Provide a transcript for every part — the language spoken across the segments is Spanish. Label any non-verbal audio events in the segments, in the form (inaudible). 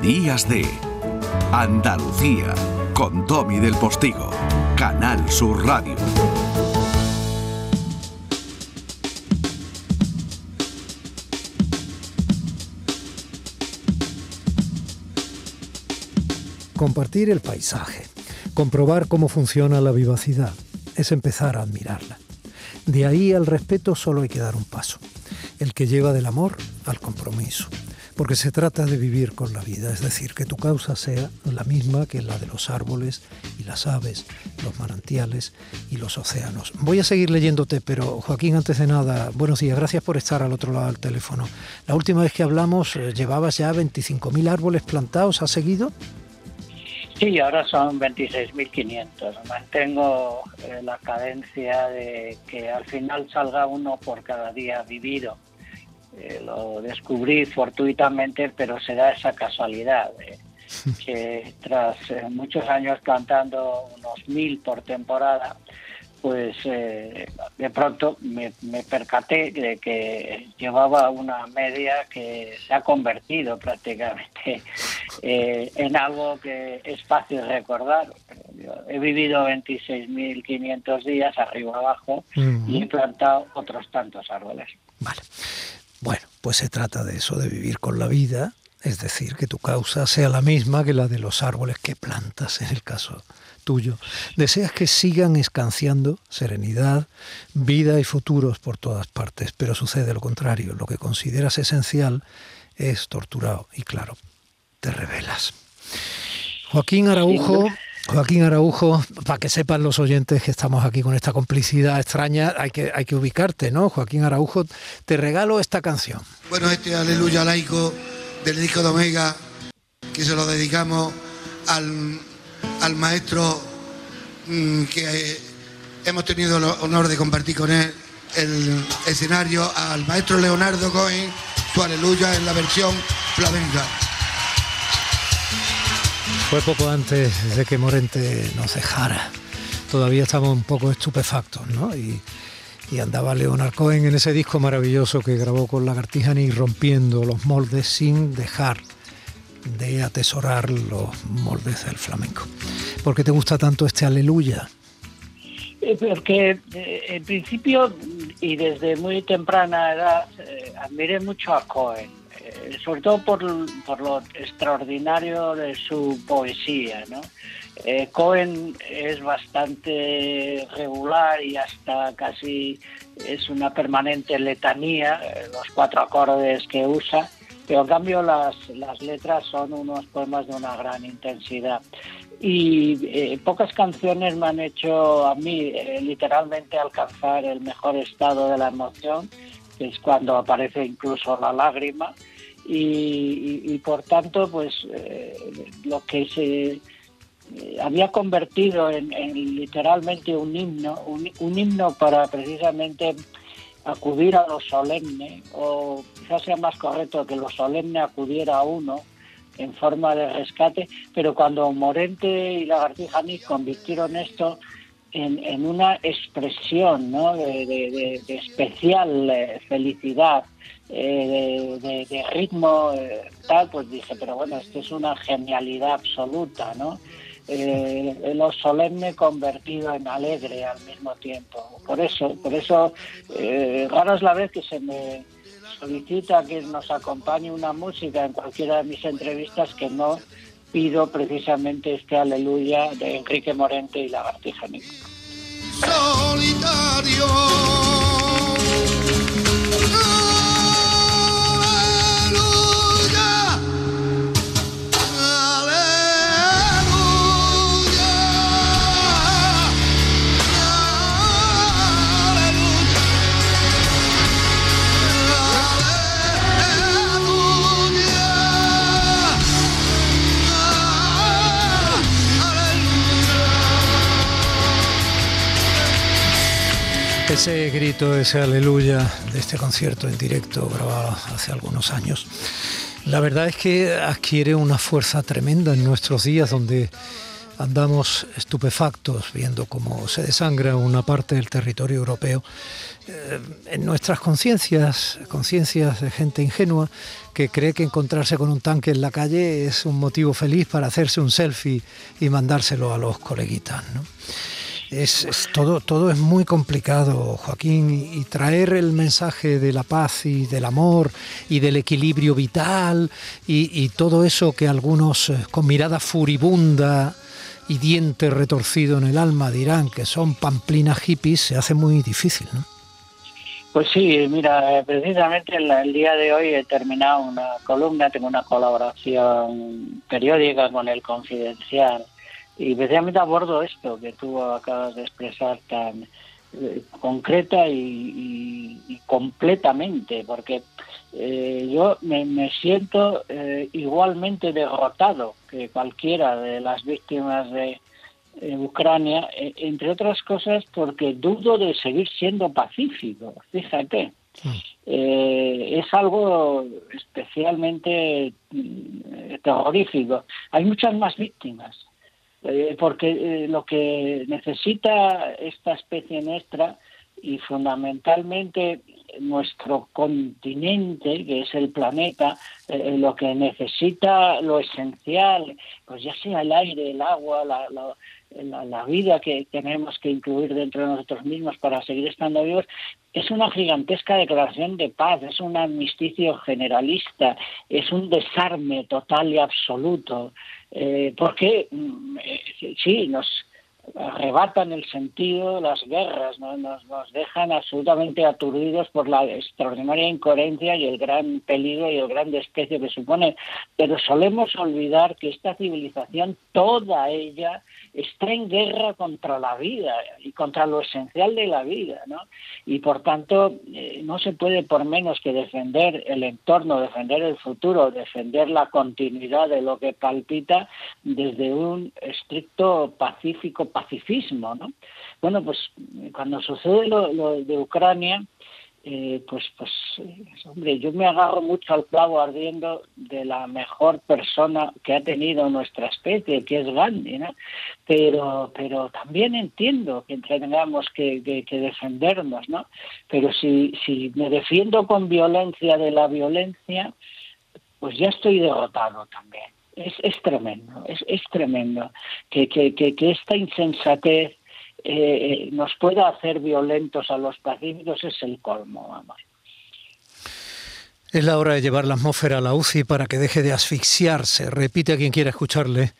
Días de Andalucía con Tommy del Postigo, Canal Sur Radio. Compartir el paisaje, comprobar cómo funciona la vivacidad, es empezar a admirarla. De ahí al respeto solo hay que dar un paso, el que lleva del amor al compromiso, porque se trata de vivir con la vida, es decir, que tu causa sea la misma que la de los árboles y las aves, los manantiales y los océanos. Voy a seguir leyéndote, pero Joaquín, antes de nada, buenos días, gracias por estar al otro lado del teléfono. La última vez que hablamos eh, llevabas ya 25.000 árboles plantados, ¿has seguido? Sí, ahora son 26.500. Mantengo eh, la cadencia de que al final salga uno por cada día vivido. Eh, lo descubrí fortuitamente, pero se da esa casualidad de (laughs) que tras eh, muchos años plantando unos mil por temporada, pues eh, de pronto me, percaté de que llevaba una media que se ha convertido prácticamente (laughs) eh, en algo que es fácil recordar. he vivido 26.500 días arriba abajo y he plantado otros tantos árboles. Vale. Bueno, pues se trata de eso, de vivir con la vida, es decir, que tu causa sea la misma que la de los árboles que plantas en el caso tuyo. Deseas que sigan escanciando serenidad, vida y futuros por todas partes, pero sucede lo contrario. Lo que consideras esencial es torturado y claro, te revelas. Joaquín Araujo, Joaquín Araujo, para que sepan los oyentes que estamos aquí con esta complicidad extraña, hay que, ubicarte, ¿no? Joaquín Araujo, te regalo esta canción. Bueno, este aleluya laico del disco de Omega, que se lo dedicamos al maestro mm, que hemos tenido el honor de compartir con él el escenario, al maestro Leonardo Cohen, tu aleluya en la versión flamenca. Fue poco antes de que Morente nos dejara. Todavía estamos un poco estupefactos, ¿no? Y, andaba Leonardo Cohen en ese disco maravilloso que grabó con Lagartijani rompiendo los moldes sin dejar de atesorar los moldes del flamenco. ¿Por qué te gusta tanto este aleluya? Eh, porque eh, en principio y desde muy temprana edad eh, admiré mucho a Cohen, sobre todo por, por, lo extraordinario de su poesía. ¿no? Cohen es bastante regular y hasta casi es una permanente letanía, los cuatro acordes que usa pero en cambio las, las letras son unos poemas de una gran intensidad. Y eh, pocas canciones me han hecho a mí eh, literalmente alcanzar el mejor estado de la emoción, que es cuando aparece incluso la lágrima. Y, por tanto, pues eh, lo que se había convertido en, literalmente un himno, un himno para precisamente acudir a lo solemne, o quizás sea más correcto que lo solemne acudiera a uno en forma de rescate, pero cuando Morente y Lagartija convirtieron esto en, una expresión de, especial eh, felicidad, eh, de, ritmo eh, tal, pues dije, pero bueno, esto es una genialidad absoluta, ¿no? eh, lo solemne convertido en alegre al mismo tiempo. Por eso, por eso, eh, rara es la vez que se me solicita que nos acompañe una música en cualquiera de mis entrevistas que no pido precisamente este aleluya de Enrique Morente y Lagartija Solitario. Ese grito, ese aleluya de este concierto en directo grabado hace algunos años, la verdad es que adquiere una fuerza tremenda en nuestros días donde andamos estupefactos viendo cómo se desangra una parte del territorio europeo. Eh, en nuestras conciencias, conciencias de gente ingenua que cree que encontrarse con un tanque en la calle es un motivo feliz para hacerse un selfie y mandárselo a los coleguitas. ¿no? Es, todo, todo es muy complicado, Joaquín, y, traer el mensaje de la paz y del amor y del equilibrio vital y, todo eso que algunos eh, con mirada furibunda y diente retorcido en el alma dirán que son pamplinas hippies, se hace muy difícil, ¿no? Pues sí, mira, precisamente el, día de hoy he terminado una columna, tengo una colaboración periódica con el Confidencial y precisamente abordo esto que tú acabas de expresar tan eh, concreta y, completamente, porque eh, yo me, siento eh, igualmente derrotado que cualquiera de las víctimas de Ucrania, entre otras cosas porque dudo de seguir siendo pacífico, fíjate. es algo especialmente mm, terrorífico. Hay muchas más víctimas eh, porque eh, lo que necesita esta especie nuestra y fundamentalmente nuestro continente, que es el planeta, eh, lo que necesita, lo esencial, pues ya sea el aire, el agua, la, la, vida que tenemos que incluir dentro de nosotros mismos para seguir estando vivos, es una gigantesca declaración de paz, es un amnisticio generalista, es un desarme total y absoluto, eh, porque mm, eh, sí, nos arrebatan el sentido las guerras, nos, nos dejan absolutamente aturdidos por la extraordinaria incoherencia y el gran peligro y el gran desprecio que supone, pero solemos olvidar que esta civilización, toda ella, está en guerra contra la vida y contra lo esencial de la vida, ¿no? Y por tanto eh, no se puede por menos que defender el entorno, defender el futuro, defender la continuidad de lo que palpita desde un estricto pacífico pacifismo, ¿no? Bueno, pues cuando sucede lo de Ucrania, eh, pues, pues, hombre, yo me agarro mucho al clavo ardiendo de la mejor persona que ha tenido nuestra especie, que es Gandhi, ¿no? Pero, pero también entiendo que tengamos que, defendernos, ¿no? Pero si, si me defiendo con violencia de la violencia, pues ya estoy derrotado también. Es, es tremendo, es, es tremendo que, que, que, que esta insensatez eh, nos pueda hacer violentos a los pacíficos es el colmo, vamos. Es la hora de llevar la atmósfera a la UCI para que deje de asfixiarse. Repite a quien quiera escucharle.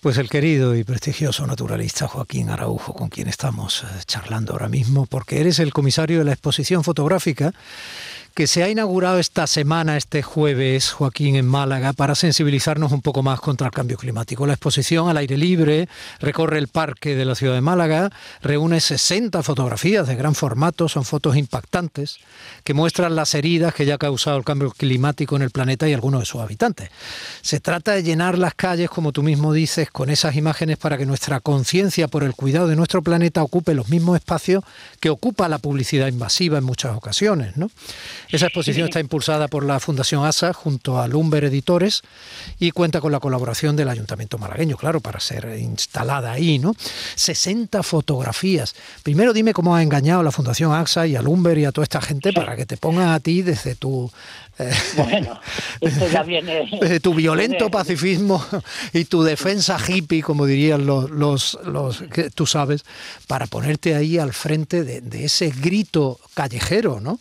Pues el querido y prestigioso naturalista Joaquín Araujo, con quien estamos eh, charlando ahora mismo, porque eres el comisario de la exposición fotográfica que se ha inaugurado esta semana, este jueves, Joaquín, en Málaga, para sensibilizarnos un poco más contra el cambio climático. La exposición al aire libre recorre el parque de la ciudad de Málaga, reúne 60 fotografías de gran formato, son fotos impactantes, que muestran las heridas que ya ha causado el cambio climático en el planeta y algunos de sus habitantes. Se trata de llenar las calles, como tú mismo dices, con esas imágenes para que nuestra conciencia por el cuidado de nuestro planeta ocupe los mismos espacios que ocupa la publicidad invasiva en muchas ocasiones. ¿no? Esa exposición está impulsada por la Fundación ASA junto a Lumber Editores y cuenta con la colaboración del Ayuntamiento malagueño, claro, para ser instalada ahí, ¿no? 60 fotografías. Primero dime cómo ha engañado la Fundación AXA y a Lumber y a toda esta gente para que te pongan a ti desde tu eh, bueno, esto ya viene. (laughs) Tu violento pacifismo y tu defensa hippie, como dirían los, los, que tú sabes, para ponerte ahí al frente de, de ese grito callejero, ¿no?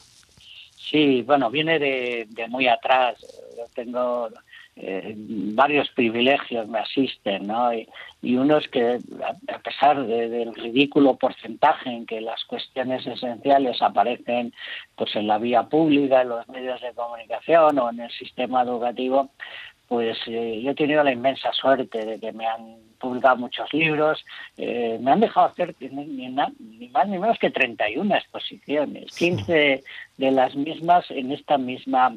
Sí, bueno, viene de, muy atrás. Yo tengo eh, varios privilegios me asisten, ¿no? Y, uno es que, a pesar del ridículo porcentaje en que las cuestiones esenciales aparecen pues en la vía pública, en los medios de comunicación o en el sistema educativo, pues eh, yo he tenido la inmensa suerte de que me han publicado muchos libros, eh, me han dejado hacer ni, más ni menos que 31 exposiciones, 15 de las mismas en esta misma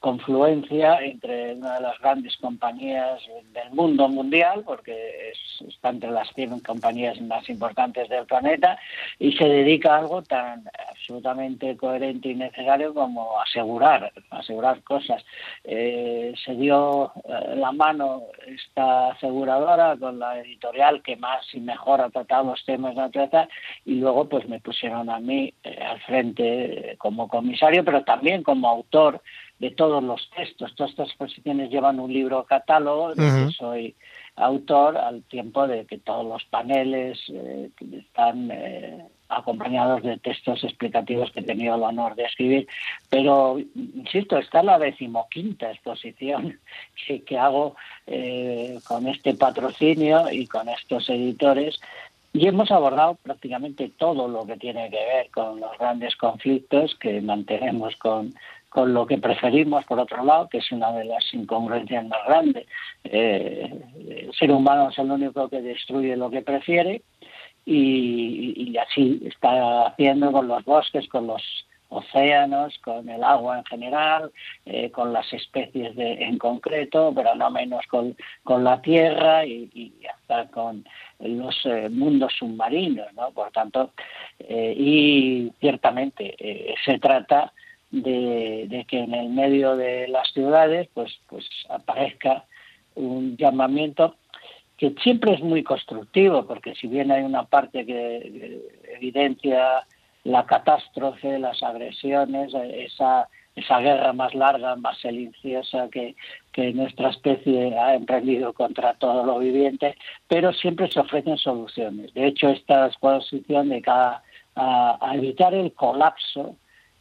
confluencia entre una de las grandes compañías del mundo mundial, porque está entre las 100 compañías más importantes del planeta, y se dedica a algo tan absolutamente coherente y necesario como asegurar, asegurar cosas. Eh, se dio eh, la mano esta aseguradora con la editorial que más y mejor ha tratado los temas de naturaleza, y luego pues me pusieron a mí eh, al frente como comisario, pero también como autor de todos los textos. Todas estas exposiciones llevan un libro catálogo, de que soy autor, al tiempo de que todos los paneles eh, están eh, acompañados de textos explicativos que he tenido el honor de escribir. Pero, insisto, está la decimoquinta exposición (laughs) que, que hago eh, con este patrocinio y con estos editores. Y hemos abordado prácticamente todo lo que tiene que ver con los grandes conflictos que mantenemos con, con lo que preferimos, por otro lado, que es una de las incongruencias más grandes. Eh, el ser humano es el único que destruye lo que prefiere y, así está haciendo con los bosques, con los océanos, con el agua en general, eh, con las especies en concreto, pero no menos con, con la tierra y, hasta con los eh, mundos submarinos, ¿no? Por tanto, y ciertamente se trata de, que en el medio de las ciudades pues, pues aparezca un llamamiento que siempre es muy constructivo, porque si bien hay una parte que evidencia la catástrofe, las agresiones, esa, esa guerra más larga, más silenciosa que, que nuestra especie ha emprendido contra todo lo viviente, pero siempre se ofrecen soluciones. De hecho, esta exposición de cada a evitar el colapso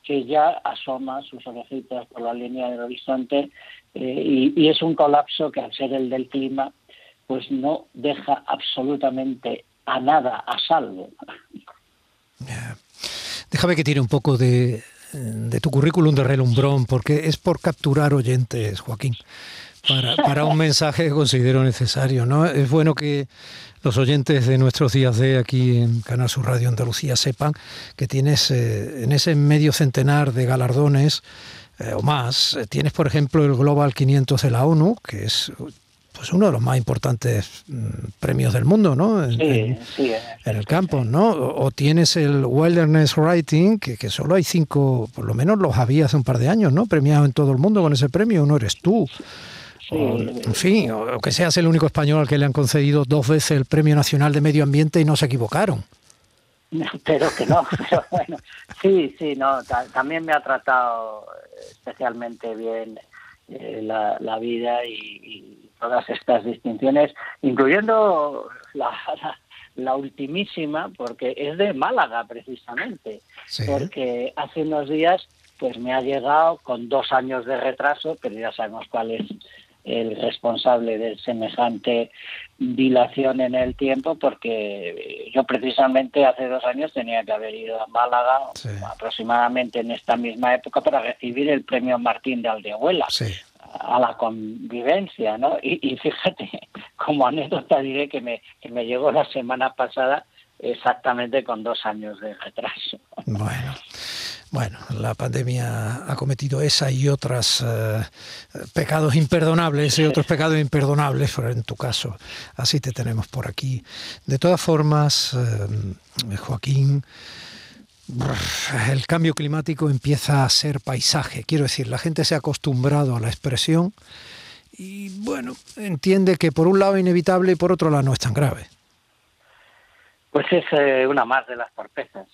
que ya asoma sus orejitas por la línea del horizonte eh, y, es un colapso que al ser el del clima pues no deja absolutamente a nada a salvo. Déjame que tire un poco de, de tu currículum de relumbrón, porque es por capturar oyentes, Joaquín, para, para un mensaje que considero necesario. ¿no? Es bueno que los oyentes de nuestros días de aquí en Canal Sur Radio Andalucía sepan que tienes eh, en ese medio centenar de galardones eh, o más, eh, tienes por ejemplo el Global 500 de la ONU, que es pues uno de los más importantes mm, premios del mundo, ¿no? En, el campo, ¿no? O, tienes el Wilderness Writing, que, que, solo hay cinco, por lo menos los había hace un par de años, ¿no? Premiado en todo el mundo con ese premio, uno eres tú en fin, o que seas el único español al que le han concedido dos veces el Premio Nacional de Medio Ambiente y no se equivocaron. Pero que no, (laughs) pero bueno, sí, sí, no, también me ha tratado especialmente bien eh, la, vida y, todas estas distinciones, incluyendo la, la, ultimísima, porque es de Málaga precisamente, porque hace unos días pues me ha llegado con dos años de retraso, pero ya sabemos cuál es el responsable de semejante dilación en el tiempo, porque yo precisamente hace dos años tenía que haber ido a Málaga aproximadamente en esta misma época para recibir el premio Martín de Aldehuela. a la convivencia, ¿no? Y, fíjate, (laughs) como anécdota diré que me, que me llegó la semana pasada exactamente con dos años de retraso. Bueno, bueno, la pandemia ha cometido esa y otras eh, pecados imperdonables y otros pecados imperdonables, pero en tu caso así te tenemos por aquí. De todas formas, eh, Joaquín, el cambio climático empieza a ser paisaje. Quiero decir, la gente se ha acostumbrado a la expresión y bueno, entiende que por un lado es inevitable y por otro lado no es tan grave. Pues es eh, una más de las torpezas.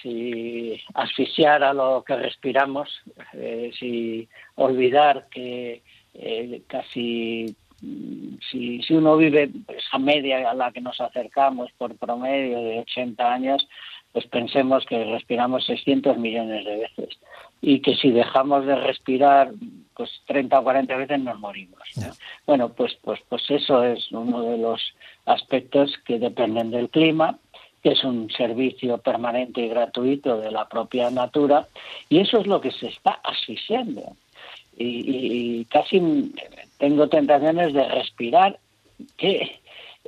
Si asfixiar a lo que respiramos, eh, si olvidar que eh, casi mm, si, si uno vive esa media a la que nos acercamos por promedio de 80 años, pues pensemos que respiramos 600 millones de veces y que si dejamos de respirar pues 30 o 40 veces nos morimos. Bueno, pues, pues, pues eso es uno de los aspectos que dependen del clima que es un servicio permanente y gratuito de la propia natura, y eso es lo que se está asfixiando. Y, casi tengo tentaciones de respirar que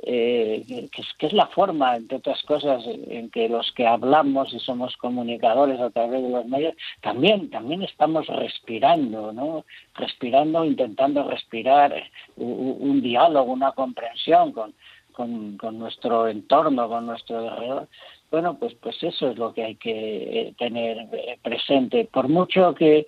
eh, es, la forma, entre otras cosas, en que los que hablamos y somos comunicadores a través de los medios, también, también estamos respirando, ¿no? Respirando, intentando respirar un, un diálogo, una comprensión con, con, nuestro entorno, con nuestro alrededor. Bueno, pues, pues eso es lo que hay que eh, tener eh, presente. Por mucho que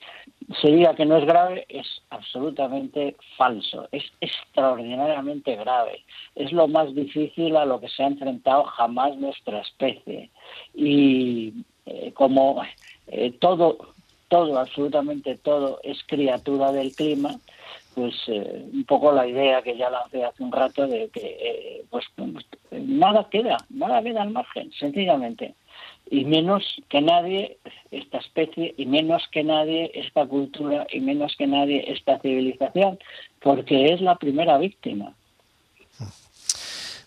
se diga que no es grave, es absolutamente falso, es extraordinariamente grave. Es lo más difícil a lo que se ha enfrentado jamás nuestra especie. Y eh, como todo, todo, absolutamente todo es criatura del clima, pues eh, un poco la idea que ya lancé hace un rato de que eh, pues, nada queda, nada queda al margen, sencillamente. Y menos que nadie esta especie, y menos que nadie esta cultura, y menos que nadie esta civilización, porque es la primera víctima.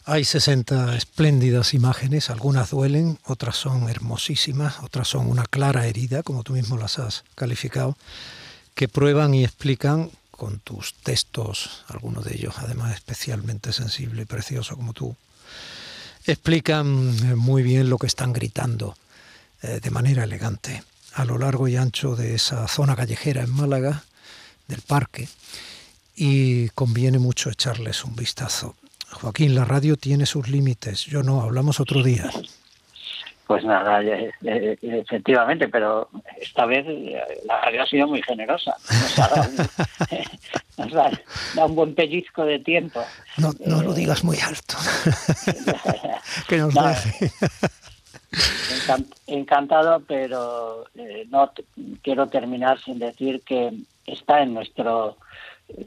Hay 60 espléndidas imágenes, algunas duelen, otras son hermosísimas, otras son una clara herida, como tú mismo las has calificado, que prueban y explican con tus textos, algunos de ellos además especialmente sensible y precioso como tú, explican muy bien lo que están gritando eh, de manera elegante a lo largo y ancho de esa zona callejera en Málaga, del parque, y conviene mucho echarles un vistazo. Joaquín, la radio tiene sus límites, yo no, hablamos otro día. Pues nada, efectivamente, pero esta vez la radio ha sido muy generosa. Nos ha dado, (laughs) nos ha dado un buen pellizco de tiempo. No, no lo digas muy alto. (laughs) que nos deje. Encantado, pero eh, no quiero terminar sin decir que está en nuestro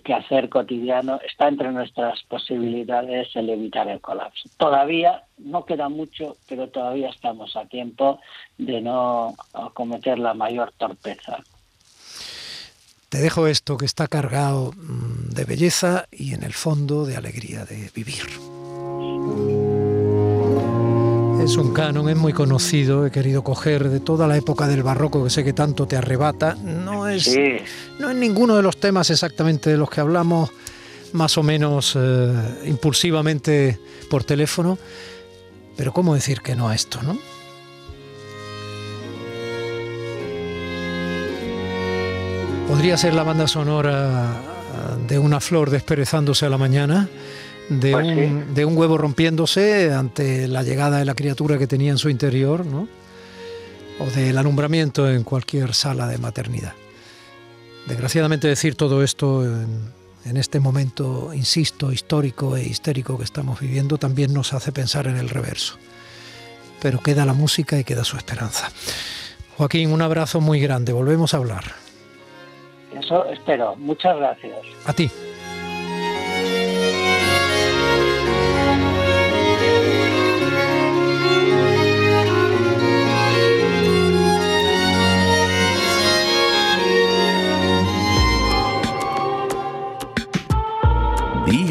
quehacer cotidiano, está entre nuestras posibilidades el evitar el colapso. Todavía no queda mucho, pero todavía estamos a tiempo de no cometer la mayor torpeza. Te dejo esto que está cargado mm, de belleza y en el fondo de alegría de vivir. Es un canon, es muy conocido, he querido coger de toda la época del barroco que sé que tanto te arrebata. No es, no es ninguno de los temas exactamente de los que hablamos, más o menos eh, impulsivamente por teléfono, pero ¿cómo decir que no a esto, no? Podría ser la banda sonora de una flor desperezándose a la mañana de, pues un, de un huevo rompiéndose ante la llegada de la criatura que tenía en su interior, ¿no? o del alumbramiento en cualquier sala de maternidad. Desgraciadamente decir todo esto en, en, este momento, insisto, histórico e histérico que estamos viviendo, también nos hace pensar en el reverso. Pero queda la música y queda su esperanza. Joaquín, un abrazo muy grande, volvemos a hablar. Eso espero, muchas gracias. A ti.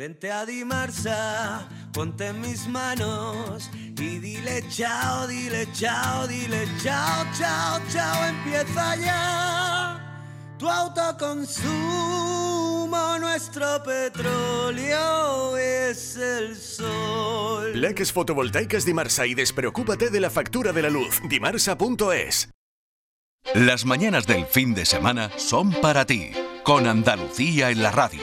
Vente a Dimarsa, ponte en mis manos y dile chao, dile chao, dile chao, chao, chao, empieza ya. tu autoconsumo, nuestro petróleo es el sol. Plaques fotovoltaicas Dimarsa y despreocúpate de la factura de la luz. Dimarsa.es. Las mañanas del fin de semana son para ti, con Andalucía en la radio,